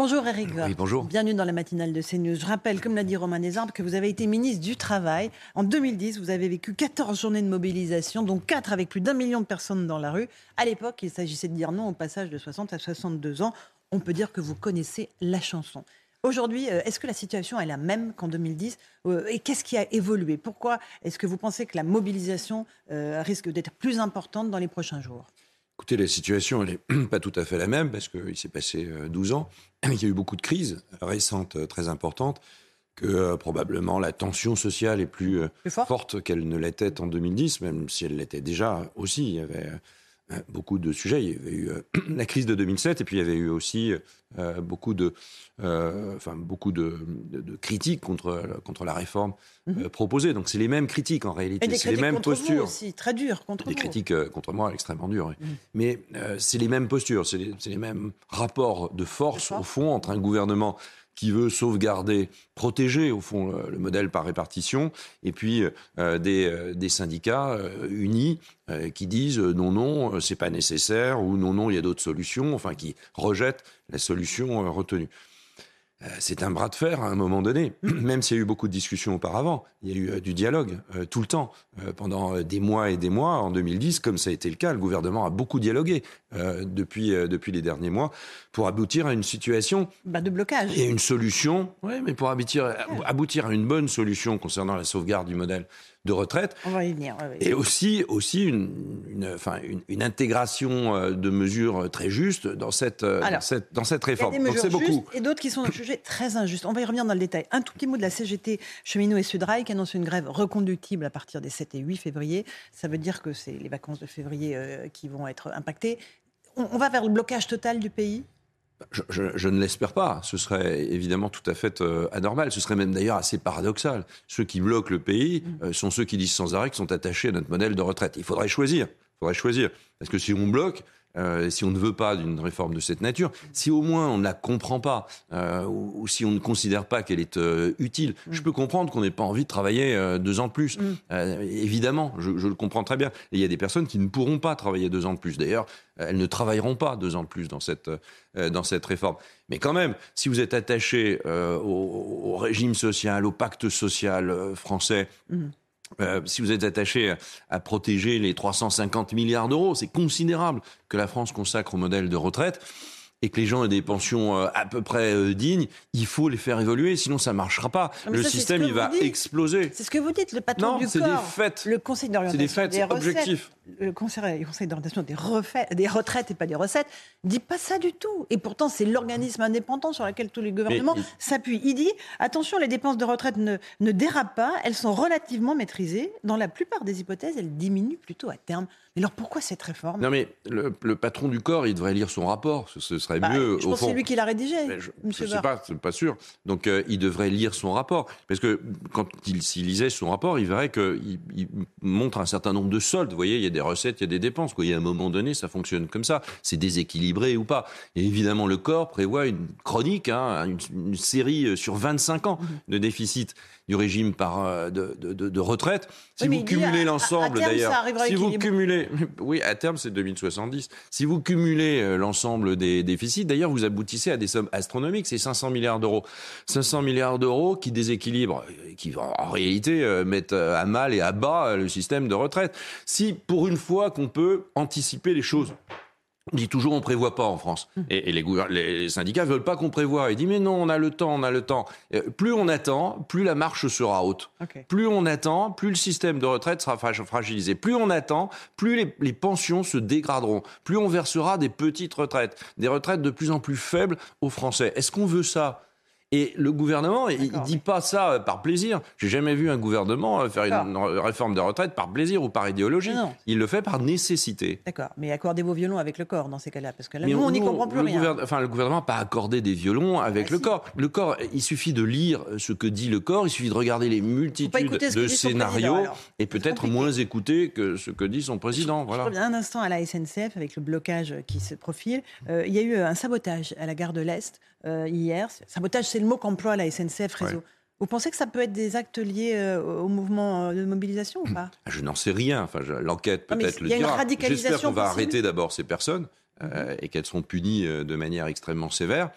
Bonjour Eric Oui, bonjour. Bienvenue dans la matinale de CNews. Je rappelle, comme l'a dit Romain Desarbres, que vous avez été ministre du Travail. En 2010, vous avez vécu 14 journées de mobilisation, dont 4 avec plus d'un million de personnes dans la rue. À l'époque, il s'agissait de dire non au passage de 60 à 62 ans. On peut dire que vous connaissez la chanson. Aujourd'hui, euh, est-ce que la situation est la même qu'en 2010 Euh, Et qu'est-ce qui a évolué? Pourquoi est-ce que vous pensez que la mobilisation euh, risque d'être plus importante dans les prochains jours? Écoutez, la situation, elle n'est pas tout à fait la même parce qu'il s'est passé euh, 12 ans. Il y a eu beaucoup de crises récentes euh, très importantes que euh, probablement la tension sociale est plus, euh, Plus forte forte qu'elle ne l'était en 2010, même si elle l'était déjà aussi. Il y avait euh, beaucoup de sujets. Il y avait eu euh, la crise de 2007 et puis il y avait eu aussi euh, beaucoup de, euh, enfin, beaucoup de, de- de critiques contre, contre la réforme euh, proposée. Donc c'est les mêmes critiques en Mhm. Réalité, c'est les mêmes postures. aussi, très dures contre des vous. critiques euh, contre moi extrêmement dures. oui. Mm. Mais euh, c'est les mêmes postures, c'est les, mêmes rapports De force. au fond, entre un gouvernement qui veut sauvegarder, protéger, au fond, le, le modèle par répartition, et puis euh, des, euh, des syndicats euh, unis qui disent non, non, c'est pas nécessaire, ou non, non, il y a d'autres solutions, enfin, qui rejettent la solution retenue. Euh, C'est un bras de fer à un moment donné, même s'il y a eu beaucoup de discussions auparavant. Il y a eu euh, du dialogue euh, tout le temps, euh, pendant des mois et des mois. En 2010, comme ça a été le cas, le gouvernement a beaucoup dialogué euh, depuis, euh, depuis les derniers mois pour aboutir à une situation Bah, de blocage. et une solution. Oui, mais pour aboutir, aboutir à une bonne solution concernant la sauvegarde du modèle de retraite, On va y venir. et aussi, aussi une, une, enfin, une, une intégration euh, de mesures très justes dans cette, euh, Alors, dans cette, dans cette Il y a réforme. des mesures beaucoup. justes et d'autres qui sont jugées très injustes. On va y revenir dans le détail. Un tout petit mot de la CGT Cheminot et Sudrail qui annonce une grève reconductible à partir des 7 et 8 février. Ça veut dire que c'est les vacances de février euh, qui vont être impactées. On, on va vers le blocage total du pays? Je, je- je ne l'espère pas. Ce serait évidemment tout à fait euh, anormal. Ce serait même d'ailleurs assez paradoxal. Ceux qui bloquent le pays euh, sont ceux qui disent sans arrêt qu'ils sont attachés à notre modèle de retraite. Il faudrait choisir. Il faudrait choisir. Parce que si on bloque, euh, si on ne veut pas d'une réforme de cette nature, si au moins on ne la comprend pas, euh, ou, ou si on ne considère pas qu'elle est euh, utile, je peux comprendre qu'on n'ait pas envie de travailler deux ans de plus. Euh, évidemment, je, je le comprends très bien. Et il y a des personnes qui ne pourront pas travailler deux ans de plus. D'ailleurs, elles ne travailleront pas deux ans de plus dans cette, dans cette réforme. Mais quand même, si vous êtes attaché au, au régime social, au pacte social français, euh, si vous êtes attaché à, protéger les 350 milliards d'euros, c'est considérable que la France consacre au modèle de retraite et que les gens aient des pensions euh, à peu près euh, dignes, il faut les faire évoluer, sinon ça marchera pas. Mais Le ça, système, il va dites. exploser. C'est ce que vous dites, le patron Non, du c'est corps. des faits. Le conseil d'orientation des des recettes, le conseil, d'orientation des, retraites et pas des recettes dit pas ça du tout. Et pourtant, c'est l'organisme indépendant sur lequel tous les gouvernements s'appuient. Il dit attention, les dépenses de retraite ne, ne dérapent pas, elles sont relativement maîtrisées. Dans la plupart des hypothèses, elles diminuent plutôt à terme. Mais alors pourquoi cette réforme? Non mais le, le patron du corps, il devrait lire son rapport. Ce, ce serait Bah, mieux Je au pense que c'est lui qui l'a rédigé, Mais je ne sais pas, c'est pas sûr. Donc euh, il devrait lire son rapport. Parce que quand il s'il lisait son rapport, il verrait qu'il il montre un certain nombre de soldes. Vous voyez, il y a des recettes, il y a des dépenses. Quoi. Il y a un moment donné, ça fonctionne comme ça. C'est déséquilibré ou pas. Et évidemment, le corps prévoit une chronique, hein, une, une série euh, sur 25 ans de déficit du régime par, euh, de, de- retraite. Si Oui, vous cumulez l'ensemble d'ailleurs, si vous cumulez, oui, à terme c'est 2070. Si vous cumulez euh, l'ensemble des déficits, d'ailleurs vous aboutissez à des sommes astronomiques, c'est 500 milliards d'euros. 500 milliards d'euros qui déséquilibrent, euh, qui en réalité mettent à mal et à bas le système de retraite. Si pour une fois qu'on peut anticiper les choses. On dit toujours on prévoit pas en France. Et, et les, les syndicats veulent pas qu'on prévoie. Ils disent mais non, on a le temps, on a le temps. Euh, plus on attend, plus la marche sera haute. Plus on attend, plus le système de retraite sera fra- fragilisé. Plus on attend, plus les, les pensions se dégraderont. Plus on versera des petites retraites, des retraites de plus en plus faibles aux Français. Est-ce qu'on veut ça? Et le gouvernement, il, D'accord, dit pas ça euh, par plaisir. J'ai jamais vu un gouvernement euh, faire une réforme des retraites par plaisir ou par idéologie. Non. Il le fait par nécessité. D'accord, mais accordez vos violons avec le corps dans ces cas-là, parce que là, nous, on n'y comprend plus le rien. enfin, le gouvernement n'a pas accordé des violons avec Ah, le si. corps. Le corps, il suffit de lire ce que dit le corps, il suffit de regarder les multitudes de scénarios et peut-être moins écouter que ce que dit son président. Je Voilà. reviens un instant à la SNCF avec le blocage qui se profile. Euh, il y a eu un sabotage à la gare de l'Est euh, hier. Sabotage, c'est le mot qu'emploie la SNCF Réseau. Ouais. Vous pensez que ça peut être des actes liés euh, au mouvement euh, de mobilisation ou pas? Je n'en sais rien. Enfin, l'enquête peut-être il le y a une dira. radicalisation J'espère qu'on va arrêter d'abord ces personnes euh, et qu'elles seront punies de manière extrêmement sévère.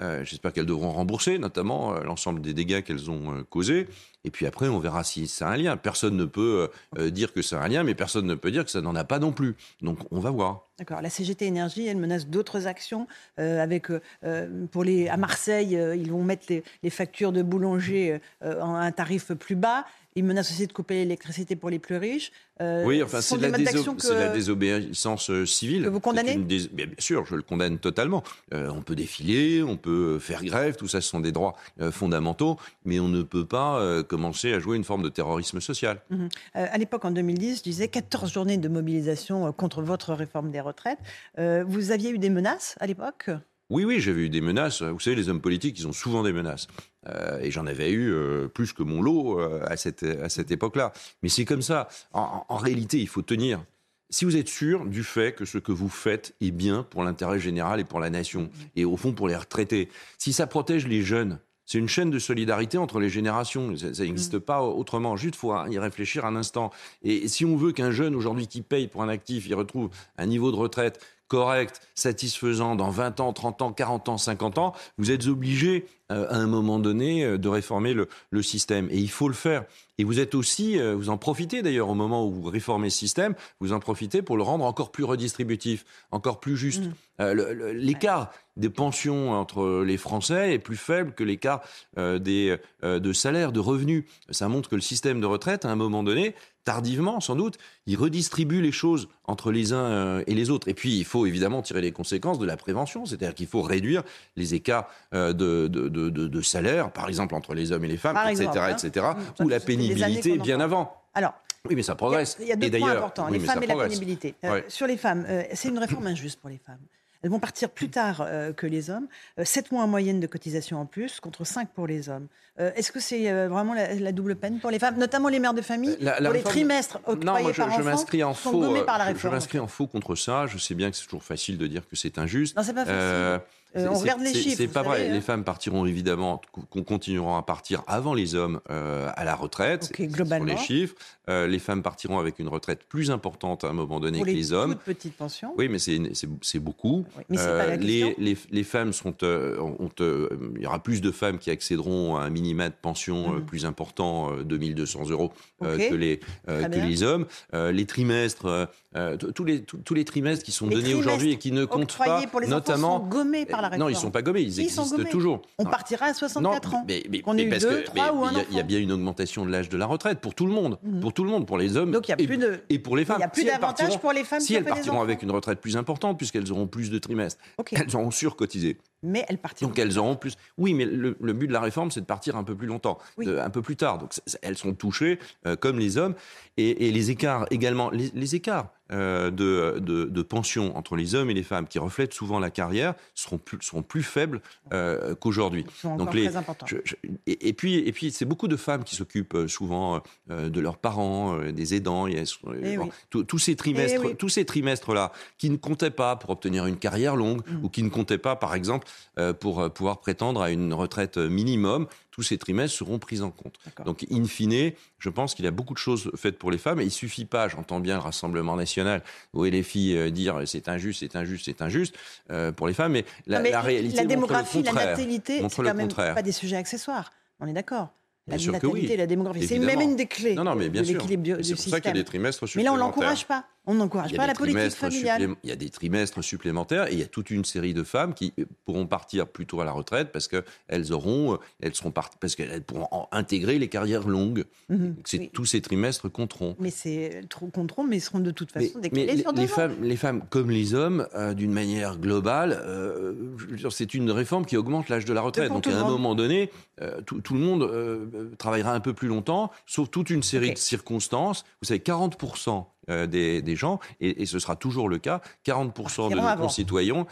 Euh, J'espère qu'elles devront rembourser, notamment euh, l'ensemble des dégâts qu'elles ont euh, causés. Et puis après, on verra si a un lien. Personne ne peut euh, euh, dire que a un lien, mais personne ne peut dire que ça n'en a pas non plus. Donc, on va voir. D'accord. La CGT Énergie, elle menace d'autres actions. euh, avec, euh, pour les, à Marseille, ils vont mettre les, les factures de boulanger à un tarif plus bas. Ils menacent aussi de couper l'électricité pour les plus riches. Oui, enfin, c'est la déso- que- c'est désobéissance civile. Que vous condamnez C'est Bien sûr, je le condamne totalement. On peut défiler, on peut faire grève, tout ça, ce sont des droits fondamentaux, mais on ne peut pas commencer à jouer une forme de terrorisme social. Euh, à l'époque, en 2010, je disais 14 journées de mobilisation euh, contre votre réforme des retraites. Euh, vous aviez eu des menaces à l'époque? Oui, oui, j'avais eu des menaces. Vous savez, les hommes politiques, ils ont souvent des menaces. Euh, et j'en avais eu euh, plus que mon lot euh, à cette, à cette époque-là. Mais c'est comme ça. En, en réalité, il faut tenir. Si vous êtes sûr du fait que ce que vous faites est bien pour l'intérêt général et pour la nation, et au fond pour les retraités, si ça protège les jeunes, c'est une chaîne de solidarité entre les générations. Ça n'existe pas autrement. Juste, faut y réfléchir un instant. Et si on veut qu'un jeune aujourd'hui qui paye pour un actif, il retrouve un niveau de retraite correct, satisfaisant dans 20 ans, 30 ans, 40 ans, 50 ans, vous êtes obligé euh, à un moment donné euh, de réformer le, le système. Et il faut le faire. Et vous êtes aussi, euh, vous en profitez d'ailleurs au moment où vous réformez ce système, vous en profitez pour le rendre encore plus redistributif, encore plus juste. Le- le- L'écart des pensions entre les Français est plus faible que l'écart des de salaires, de revenus. Ça montre que le système de retraite, à un moment donné, tardivement sans doute, il redistribue les choses entre les uns euh, et les autres. Et puis, il faut évidemment tirer les conséquences de la prévention, c'est-à-dire qu'il faut réduire les écarts euh, de, de, de, de- de salaire, par exemple entre les hommes et les femmes, Par etc., exemple, hein. etc., Ça, ou la pénibilité bien avant. Alors, Oui, mais ça progresse. il y a, il y a et deux points importants, oui, les femmes et la pénibilité. Euh, Ouais. Sur les femmes, euh, c'est une réforme injuste pour les femmes. Elles vont partir plus tard euh, que les hommes. 7 mois en moyenne de cotisation en plus, contre 5 pour les hommes. Euh, Est-ce que c'est euh, vraiment la, la double peine pour les femmes, notamment les mères de famille La- la Pour les trimestres octroyés Non, moi, je, par je m'inscris en sont faux. gommés par la euh, je- réforme. Je m'inscris en faux contre ça. Je sais bien que c'est toujours facile de dire que c'est injuste. Non, c'est pas facile. Euh, Euh, on regarde les chiffres, C'est pas vrai. savez, hein. Les femmes partiront évidemment, qu'on continueront à partir avant les hommes euh, à la retraite. Ok, sur globalement. les chiffres. Euh, les femmes partiront avec une retraite plus importante à un moment donné Pour que les, les hommes. petites pensions. Oui, mais c'est beaucoup. Oui, mais c'est pas la les, les, les femmes sont, euh, ont, euh, il y aura plus de femmes qui accéderont à un minima de pension euh, Mhm. plus important, euh, 2200 euros, euh, que les euh, que les hommes. Euh, les trimestres, euh, euh, tous les tous tous les trimestres qui sont Les donnés aujourd'hui et qui ne comptent pas, pour les notamment. sont gommés par la réforme. non, ils sont pas gommés, ils, ils existent gommés. toujours. On Non, partira à 64 non, ans. mais, parce deux, que trois mais ou un il y a- y, bien une augmentation de l'âge de la retraite pour tout le monde, Mhm. pour tout le monde, pour les hommes. Donc y a et, plus de- et pour les femmes. Il n'y a plus Si elles d'avantages partiront- pour les femmes si elles partiront avec une retraite plus importante, puisqu'elles auront plus de trimestres, elles auront surcotisé. Mais elles partiront. Donc elles auront plus. Oui, mais le, le but de la réforme, c'est de partir un peu plus longtemps, Oui. de- un peu plus tard. Donc elles sont touchées euh, comme les hommes. Et, et les écarts également, les, les écarts euh, de, de, de pension entre les hommes et les femmes, qui reflètent souvent la carrière, seront plus, seront plus faibles euh, qu'aujourd'hui. Donc les, très importants. je- je- et, et puis, et puis c'est beaucoup de femmes qui s'occupent euh, souvent de leurs parents, des aidants. Euh, Eh bon, oui. ces trimestres, Eh oui. tous ces trimestres-là, qui ne comptaient pas pour obtenir une carrière longue Mm. ou qui ne comptaient pas, par exemple, pour euh, pouvoir prétendre à une retraite minimum, tous ces trimestres seront pris en compte. Donc, in fine, je pense qu'il y a beaucoup de choses faites pour les femmes. Et il suffit pas, j'entends bien le Rassemblement national, où les filles euh, dire c'est injuste, c'est injuste, c'est injuste euh, pour les femmes, mais la, Non, mais la réalité la montre le démographie, la contraire. natalité, c'est quand même contraire. pas des sujets accessoires. On est d'accord. La Bien natalité, oui. la démographie, c'est même une des clés Non, non, mais bien de sûr. l'équilibre C'est pour ça qu'il y a des trimestres Mais là, supplémentaires. on l'encourage pas. On n'encourage pas la politique familiale. Il y a des trimestres supplémentaires et il y a toute une série de femmes qui pourront partir plus tôt à la retraite parce qu'elles auront, elles seront part- parce qu'elles pourront intégrer les carrières longues. Mhm. C'est- Oui. Tous ces trimestres compteront. Mais c'est contrôle, mais ils seront de toute Mais, façon mais décalés les, sur deux les ans. femmes, les femmes comme les hommes, euh, d'une manière globale, euh, c'est une réforme qui augmente l'âge de la retraite. Donc à un moment donné, euh, tout, le monde euh, travaillera un peu plus longtemps, sauf toute une série de circonstances. Vous savez, 40% des, gens, et, ce sera toujours le cas, 40% de nos concitoyens,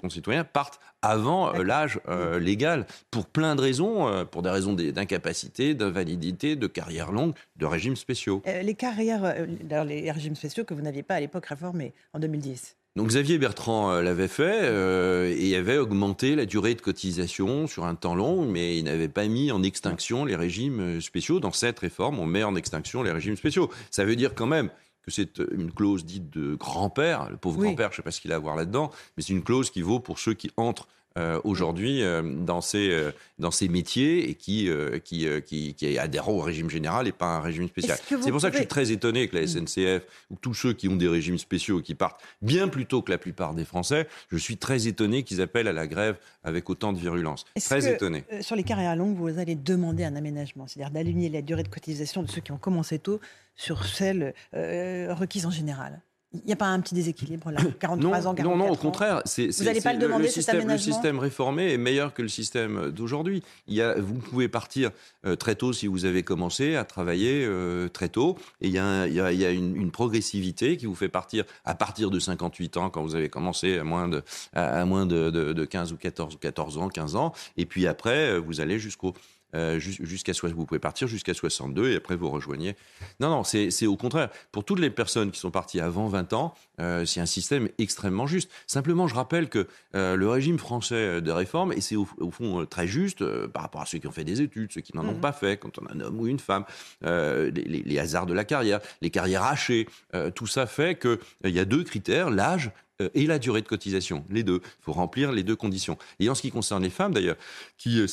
concitoyens partent avant l'âge légal pour plein de raisons, pour des raisons d'incapacité, d'invalidité, de carrière longue, de régimes spéciaux. les carrières, les régimes spéciaux que vous n'aviez pas à l'époque réformés en 2010 donc Xavier Bertrand euh, l'avait fait euh, et avait augmenté la durée de cotisation sur un temps long, mais il n'avait pas mis en extinction les régimes euh, spéciaux. Dans cette réforme, on met en extinction les régimes spéciaux. Ça veut dire quand même que c'est une clause dite de grand-père. Le pauvre grand-père, je ne sais pas ce qu'il a à voir là-dedans, mais c'est une clause qui vaut pour ceux qui entrent euh, aujourd'hui euh, dans, ces, euh, dans ces métiers et qui, qui, qui, qui adhèrent au régime général et pas à un régime spécial. C'est pour ça que je suis très étonné que la mm. SNCF ou tous ceux qui ont des régimes spéciaux qui partent bien plus tôt que la plupart des Français, je suis très étonné qu'ils appellent à la grève avec autant de virulence. Très étonné. sur les carrières longues, vous allez demander un aménagement, c'est-à-dire d'aligner la durée de cotisation de ceux qui ont commencé tôt sur celle requise en général? Il n'y a pas un petit déséquilibre là 43 ans, 44 Non, non, au contraire. C'est, vous n'allez pas le demander, le système, Le système réformé est meilleur que le système d'aujourd'hui. Il y a, vous pouvez partir euh, très tôt si vous avez commencé à travailler euh, très tôt. Et il y a, il y a, il y a une, une, progressivité qui vous fait partir à partir de 58 ans quand vous avez commencé à moins de, à, moins de, de, de 15 ou 14 ou 14 ans, 15 ans. Et puis après, euh, vous allez jusqu'au euh, jusqu'à vous pouvez partir jusqu'à 62 et après vous rejoignez. Non, non, c'est au contraire. Pour toutes les personnes qui sont parties avant 20 ans, euh, c'est un système extrêmement juste. Simplement, je rappelle que euh, le régime français de réforme, et c'est au, fond très juste par rapport à ceux qui ont fait des études, ceux qui n'en ont mmh. pas fait, quand on a un homme ou une femme, les, les, hasards de la carrière, les carrières hachées, tout ça fait qu'il y a deux critères, l'âge euh, et la durée de cotisation, les deux. Il faut remplir les deux conditions. Et en ce qui concerne les femmes, d'ailleurs, qui, euh,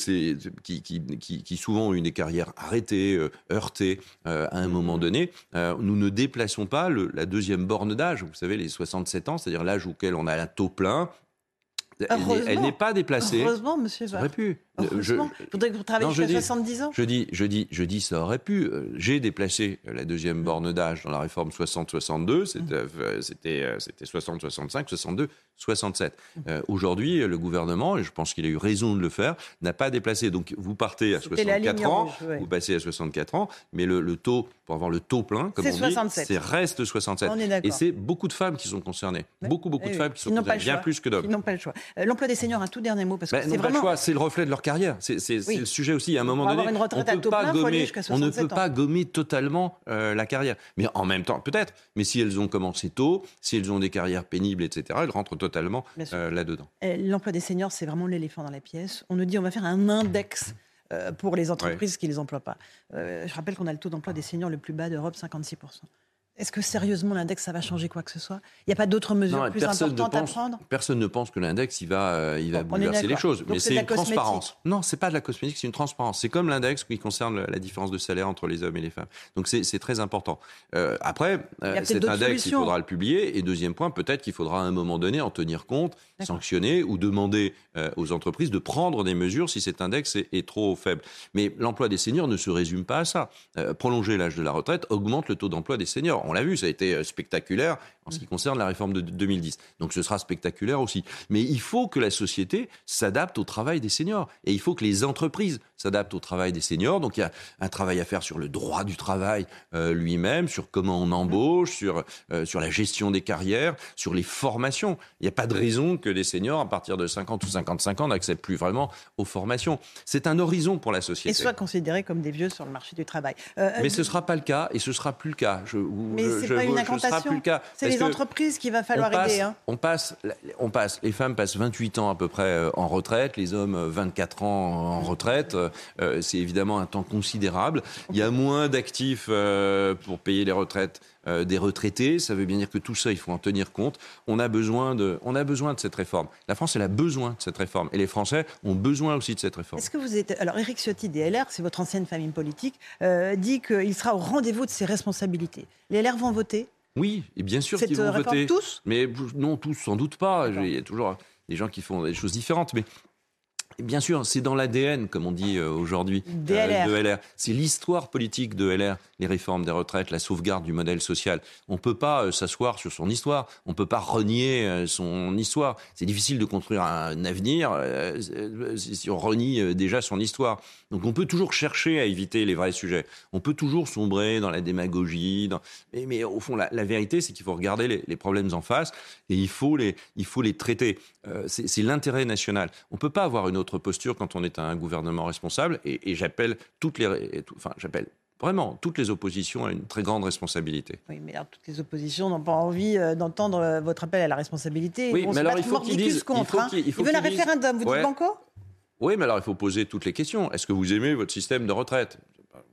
qui, qui, qui, souvent ont eu des carrières arrêtées, euh, heurtées à un moment donné, nous ne déplaçons pas le, la deuxième borne d'âge, vous savez, les 67 ans, c'est-à-dire l'âge auquel on a un taux plein. Elle n'est pas déplacée. Heureusement, monsieur. Ça aurait pu. Je, voudrais que vous travailliez jusqu'à 70 ans. Je dis, je dis, je dis, ça aurait pu. Euh, j'ai déplacé la deuxième borne d'âge dans la réforme 60-62. C'était, c'était 60-65, 62, 67. Aujourd'hui, le gouvernement, et je pense qu'il a eu raison de le faire, n'a pas déplacé. Donc, vous partez à 64 ans, vous passez à 64 ans, mais le, taux, pour avoir le taux plein, comme on dit, c'est reste 67. et c'est beaucoup de femmes qui sont concernées. Beaucoup, beaucoup de femmes qui sont concernées, bien plus que d'hommes. Ils n'ont pas le choix. Euh, l'emploi des seniors, un tout dernier mot, parce que c'est vraiment... le choix, c'est le reflet de leur carrière. C'est le sujet aussi. À un moment donné, on, peut pas gommer, on ne peut pas gommer totalement euh, la carrière. Mais en même temps, peut-être. Mais si elles ont commencé tôt, si elles ont des carrières pénibles, etc., elles rentrent totalement euh, là-dedans. L'emploi des seniors, c'est vraiment l'éléphant dans la pièce. On nous dit on va faire un index euh, pour les entreprises qui ne les emploient pas. je rappelle qu'on a le taux d'emploi des seniors le plus bas d'Europe, 56%. Est-ce que sérieusement l'index, ça va changer quoi que ce soit? Il n'y a pas d'autres mesures plus importantes à prendre? Personne ne pense que l'index, il va, euh, il va bouleverser les choses. mais c'est une transparence. Non, c'est pas de la cosmétique, c'est une transparence. C'est comme l'index qui concerne la différence de salaire entre les hommes et les femmes. Donc c'est très important. Euh, après, euh, cet index, il faudra le publier. Et deuxième point, peut-être qu'il faudra à un moment donné en tenir compte, sanctionner ou demander aux entreprises de prendre des mesures si cet index est, est trop faible. Mais l'emploi des seniors ne se résume pas à ça. prolonger l'âge de la retraite augmente le taux d'emploi des seniors on l'a vu, ça a été euh, spectaculaire en ce qui concerne la réforme de 2010. Donc ce sera spectaculaire aussi. Mais il faut que la société s'adapte au travail des seniors. Et il faut que les entreprises s'adaptent au travail des seniors. Donc il y a un travail à faire sur le droit du travail euh, lui-même, sur comment on embauche, sur, euh, sur la gestion des carrières, sur les formations. Il n'y a pas de raison que les seniors, à partir de 50 ou 55 ans, n'accèdent plus vraiment aux formations. C'est un horizon pour la société. Et soient considérés comme des vieux sur le marché du travail. Mais ce ne sera pas le cas et ce ne sera plus le cas. Je, Mais ce n'est pas une incantation. C'est les entreprises qu'il va falloir aider. Hein. On passe, on passe, les femmes passent 28 ans à peu près euh, en retraite, les hommes 24 ans en retraite. Euh, c'est évidemment un temps considérable. Il y a moins d'actifs euh, pour payer les retraites des retraités. Ça veut bien dire que tout ça, il faut en tenir compte. On a besoin de, on a besoin de cette réforme. La France, elle a besoin de cette réforme. Et les Français ont besoin aussi de cette réforme. Est-ce que vous êtes. Alors, Éric Ciotti, DLR, c'est votre ancienne famille politique, dit qu'il sera au rendez-vous de ses responsabilités. Les LR vont voter oui, et bien sûr qu'ils vont voter. tous? Mais non, tous, sans doute pas. Il y a toujours des gens qui font des choses différentes. Mais Bien sûr, c'est dans l'ADN, comme on dit euh, aujourd'hui, DLR. de LR. C'est l'histoire politique de LR, les réformes des retraites, la sauvegarde du modèle social. On ne peut pas euh, s'asseoir sur son histoire, on ne peut pas renier euh, son histoire. C'est difficile de construire un avenir euh, euh, si on renie euh, déjà son histoire. Donc on peut toujours chercher à éviter les vrais sujets. On peut toujours sombrer dans la démagogie. dans- Mais, mais au fond, la, la vérité, c'est qu'il faut regarder les, les problèmes en face et il faut les, il faut les traiter. Euh, c'est c'est l'intérêt national. On ne peut pas avoir une autre posture quand on est un gouvernement responsable. Et, et j'appelle toutes les, et tout- enfin, j'appelle vraiment toutes les oppositions à une très grande responsabilité. Oui, mais alors toutes les oppositions n'ont pas envie euh, d'entendre euh, votre appel à la responsabilité. Oui, mais alors il faut qu'ils disent- il contre. faut hein. qu'ils- il faut Ils veulent un référendum, vous Ouais. dites banco? Oui, mais alors il faut poser toutes les questions. Est-ce que vous aimez votre système de retraite?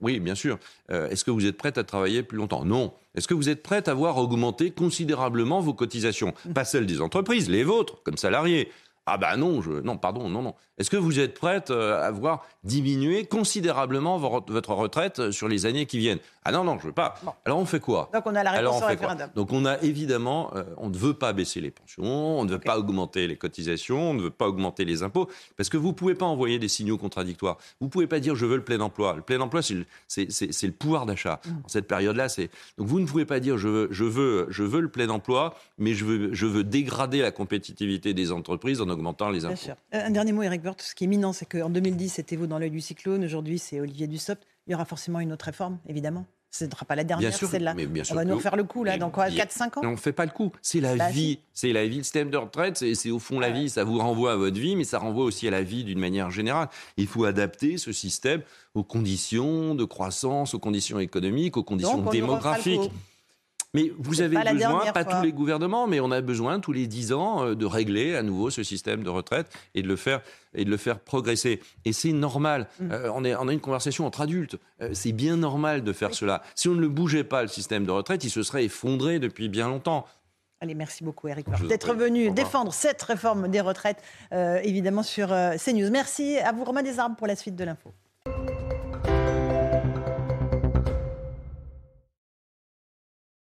Oui, bien sûr. Euh, Est-ce que vous êtes prête à travailler plus longtemps? Non. Est-ce que vous êtes prête à voir augmenter considérablement vos cotisations? Pas celles des entreprises, les vôtres, comme salariés. Ah bah non, je... non, pardon, non, non. Est-ce que vous êtes prête euh, à voir diminuer considérablement vo- votre retraite euh, sur les années qui viennent? Ah non, non, je veux pas. Bon. Alors on fait quoi? Donc on a la alors réponse on au référendum. Donc on a évidemment, euh, on ne veut pas baisser les pensions, on ne veut pas augmenter les cotisations, on ne veut pas augmenter les impôts, parce que vous ne pouvez pas envoyer des signaux contradictoires. Vous ne pouvez pas dire je veux le plein emploi. Le plein emploi, c'est le, pouvoir d'achat. Mm. En cette période-là, c'est donc vous ne pouvez pas dire je veux, je veux, je veux le plein emploi, mais je veux, je veux dégrader la compétitivité des entreprises en augmentant les Bien impôts. sûr. Euh, Un dernier mot, Eric Woerth. Ce qui est éminent, c'est qu'en 2010, c'était vous dans l'œil du cyclone. Aujourd'hui, c'est Olivier Dussopt. Il y aura forcément une autre réforme, évidemment. Ce ne sera pas la dernière, celle-là. On va nous refaire le coup, là, dans quoi bien- 4-5 ans Mais on ne fait pas le coup. C'est la Bah, vie. C'est la vie. Le système de retraite, c'est au fond la vie. Ça vous renvoie à votre vie, mais ça renvoie aussi à la vie d'une manière générale. Il faut adapter ce système aux conditions de croissance, aux conditions économiques, aux conditions Donc, démographiques. Mais vous avez pas besoin, pas fois. tous les gouvernements, mais on a besoin tous les 10 ans euh, de régler à nouveau ce système de retraite et de le faire, et de le faire progresser. Et c'est normal. Mm. Euh, on, est, on a une conversation entre adultes. Euh, c'est bien normal de faire cela. Si on ne le bougeait pas, le système de retraite, il se serait effondré depuis bien longtemps. Allez, merci beaucoup, Eric d'être venu défendre cette réforme des retraites, euh, évidemment, sur CNews. Merci à vous, Romain Desarmes, pour la suite de l'info.